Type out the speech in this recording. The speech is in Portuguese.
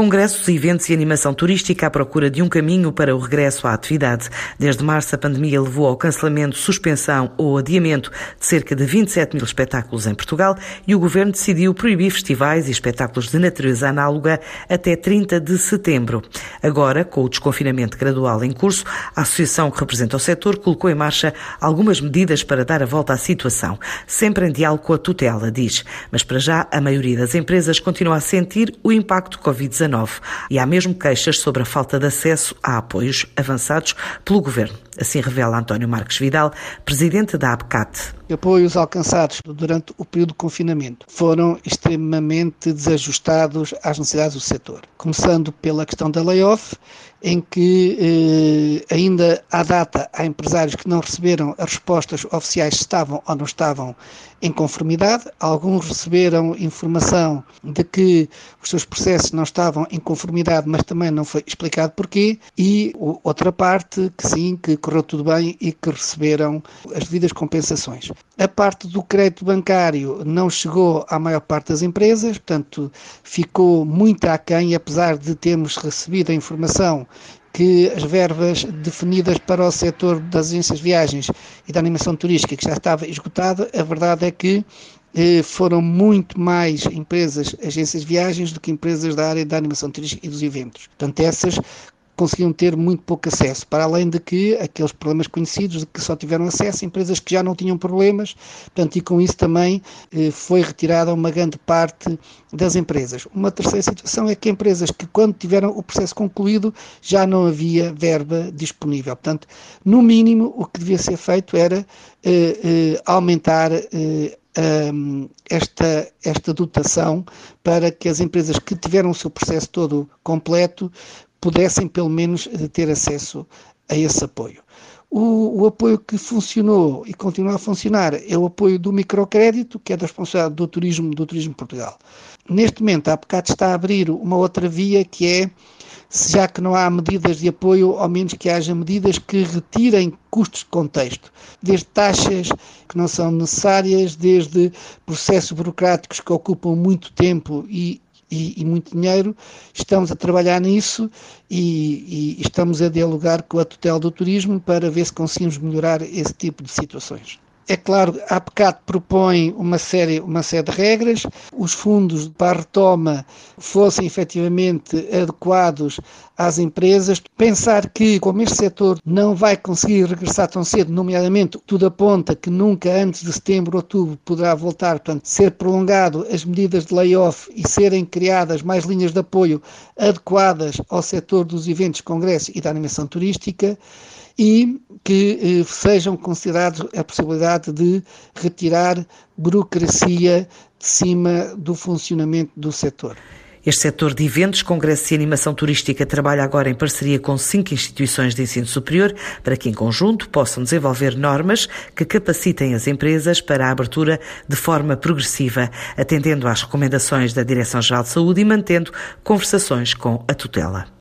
Congressos, eventos e animação turística à procura de um caminho para o regresso à atividade. Desde março, a pandemia levou ao cancelamento, suspensão ou adiamento de cerca de 27 mil espetáculos em Portugal e o governo decidiu proibir festivais e espetáculos de natureza análoga até 30 de setembro. Agora, com o desconfinamento gradual em curso, a associação que representa o setor colocou em marcha algumas medidas para dar a volta à situação, sempre em diálogo com a tutela, diz. Mas para já, a maioria das empresas continua a sentir o impacto Covid-19 e há mesmo queixas sobre a falta de acesso a apoios avançados pelo governo. Assim revela António Marques Vidal, presidente da ABCAT. Apoios alcançados durante o período de confinamento foram extremamente desajustados às necessidades do setor. Começando pela questão da layoff, em que eh, ainda à data há empresários que não receberam as respostas oficiais se estavam ou não estavam em conformidade. Alguns receberam informação de que os seus processos não estavam em conformidade, mas também não foi explicado porquê. E outra parte que sim, que correu tudo bem e que receberam as devidas compensações. A parte do crédito bancário não chegou à maior parte das empresas, portanto, ficou muito aquém, apesar de termos recebido a informação que as verbas definidas para o setor das agências de viagens e da animação turística, que já estava esgotada, a verdade é que eh, foram muito mais empresas, agências de viagens, do que empresas da área da animação turística e dos eventos. Portanto, essas conseguiam ter muito pouco acesso, para além de que aqueles problemas conhecidos de que só tiveram acesso empresas que já não tinham problemas, portanto, e com isso também eh, foi retirada uma grande parte das empresas. Uma terceira situação é que empresas que, quando tiveram o processo concluído, já não havia verba disponível. Portanto, no mínimo, o que devia ser feito era eh, eh, aumentar eh, esta, esta dotação para que as empresas que tiveram o seu processo todo completo pudessem pelo menos ter acesso a esse apoio. O, o, apoio que funcionou e continua a funcionar é o apoio do microcrédito, que é da responsabilidade do turismo, do turismo Portugal. Neste momento, a APCAT está a abrir uma outra via que é, já que não há medidas de apoio, ao menos que haja medidas que retirem custos de contexto, desde taxas que não são necessárias, desde processos burocráticos que ocupam muito tempo e e, e, muito dinheiro, estamos a trabalhar nisso e, e estamos a dialogar com a tutela do turismo para ver se conseguimos melhorar esse tipo de situações. É claro, a APCAT propõe uma série, uma série de regras, os fundos para a retoma fossem efetivamente adequados às empresas. Pensar que, como este setor não vai conseguir regressar tão cedo, nomeadamente tudo aponta que nunca antes de setembro, outubro poderá voltar, portanto, ser prolongado as medidas de layoff e serem criadas mais linhas de apoio adequadas ao setor dos eventos, congressos e da animação turística e que eh, sejam considerados a possibilidade de retirar burocracia de cima do funcionamento do setor. Este setor de eventos, congressos e animação turística trabalha agora em parceria com cinco instituições de ensino superior para que, em conjunto, possam desenvolver normas que capacitem as empresas para a abertura de forma progressiva, atendendo às recomendações da Direção-Geral de Saúde e mantendo conversações com a tutela.